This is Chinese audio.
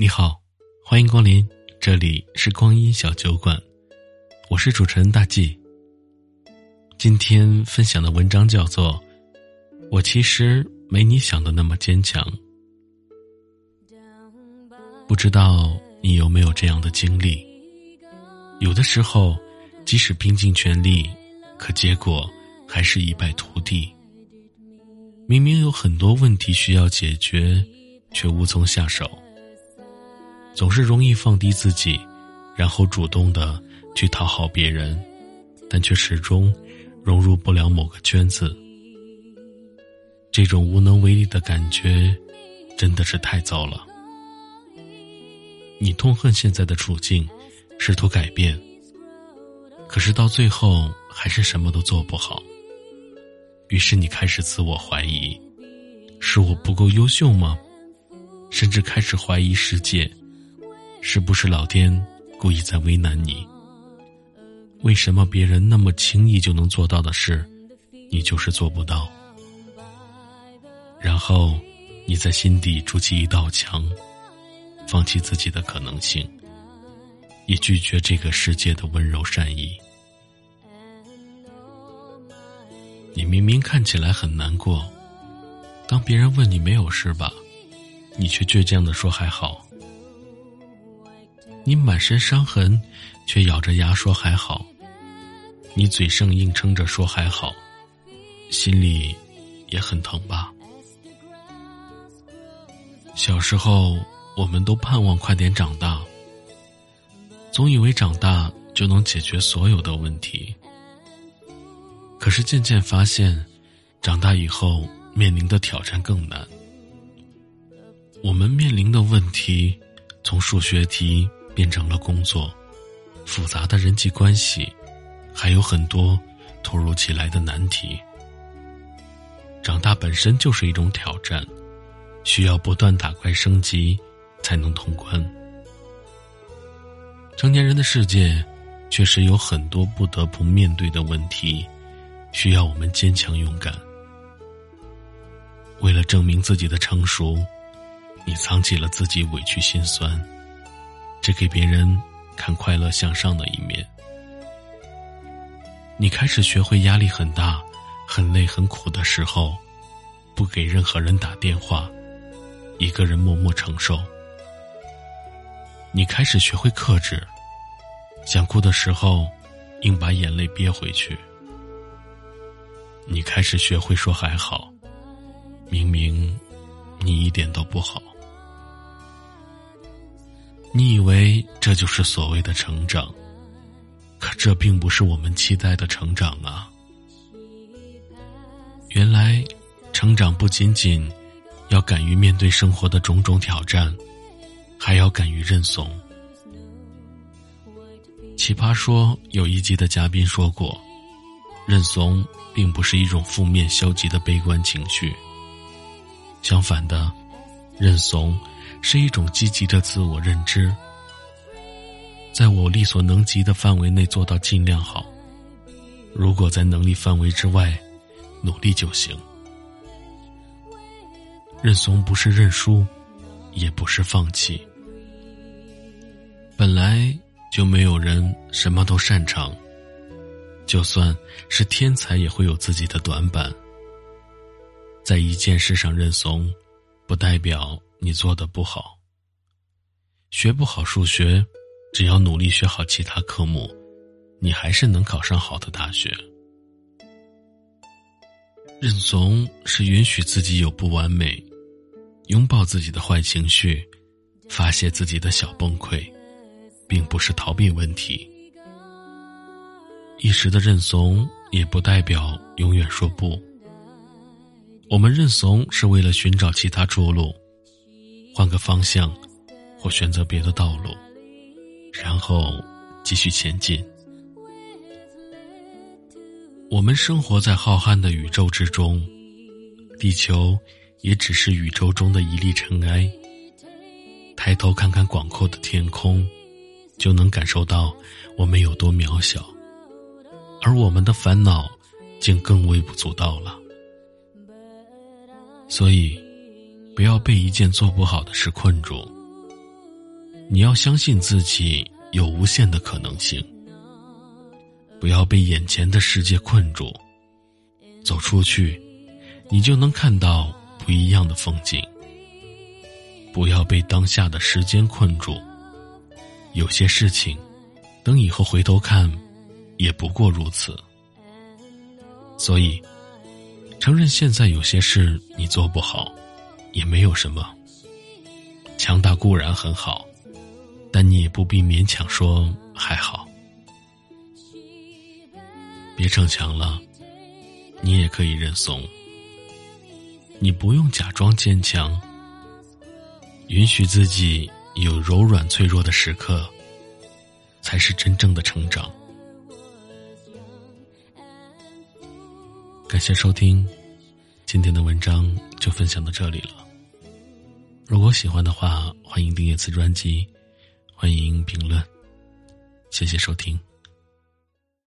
你好，欢迎光临，这里是光阴小酒馆，我是主持人大 G。今天分享的文章叫做《我其实没你想的那么坚强》，不知道你有没有这样的经历？有的时候，即使拼尽全力，可结果还是一败涂地。明明有很多问题需要解决，却无从下手。总是容易放低自己，然后主动的去讨好别人，但却始终融入不了某个圈子。这种无能为力的感觉，真的是太糟了。你痛恨现在的处境，试图改变，可是到最后还是什么都做不好。于是你开始自我怀疑：是我不够优秀吗？甚至开始怀疑世界。是不是老天故意在为难你？为什么别人那么轻易就能做到的事，你就是做不到？然后，你在心底筑起一道墙，放弃自己的可能性，也拒绝这个世界的温柔善意。你明明看起来很难过，当别人问你没有事吧，你却倔强的说还好。你满身伤痕，却咬着牙说还好。你嘴上硬撑着说还好，心里也很疼吧？小时候，我们都盼望快点长大，总以为长大就能解决所有的问题。可是渐渐发现，长大以后面临的挑战更难。我们面临的问题，从数学题。变成了工作，复杂的人际关系，还有很多突如其来的难题。长大本身就是一种挑战，需要不断打怪升级才能通关。成年人的世界，确实有很多不得不面对的问题，需要我们坚强勇敢。为了证明自己的成熟，你藏起了自己委屈心酸。只给别人看快乐向上的一面。你开始学会压力很大、很累、很苦的时候，不给任何人打电话，一个人默默承受。你开始学会克制，想哭的时候，硬把眼泪憋回去。你开始学会说还好，明明你一点都不好。你以为这就是所谓的成长，可这并不是我们期待的成长啊！原来，成长不仅仅要敢于面对生活的种种挑战，还要敢于认怂。奇葩说有一集的嘉宾说过，认怂并不是一种负面消极的悲观情绪，相反的，认怂。是一种积极的自我认知，在我力所能及的范围内做到尽量好。如果在能力范围之外，努力就行。认怂不是认输，也不是放弃。本来就没有人什么都擅长，就算是天才，也会有自己的短板。在一件事上认怂，不代表。你做的不好，学不好数学，只要努力学好其他科目，你还是能考上好的大学。认怂是允许自己有不完美，拥抱自己的坏情绪，发泄自己的小崩溃，并不是逃避问题。一时的认怂也不代表永远说不。我们认怂是为了寻找其他出路。换个方向，或选择别的道路，然后继续前进。我们生活在浩瀚的宇宙之中，地球也只是宇宙中的一粒尘埃。抬头看看广阔的天空，就能感受到我们有多渺小，而我们的烦恼竟更微不足道了。所以。不要被一件做不好的事困住，你要相信自己有无限的可能性，不要被眼前的世界困住。走出去，你就能看到不一样的风景。不要被当下的时间困住。有些事情，等以后回头看，也不过如此。所以，承认现在有些事你做不好，也没有什么。强大固然很好，但你也不必勉强说还好。别逞强了，你也可以认怂。你不用假装坚强，允许自己。有柔软脆弱的时刻，才是真正的成长。感谢收听，今天的文章就分享到这里了。如果喜欢的话，欢迎订阅此专辑，欢迎评论，谢谢收听。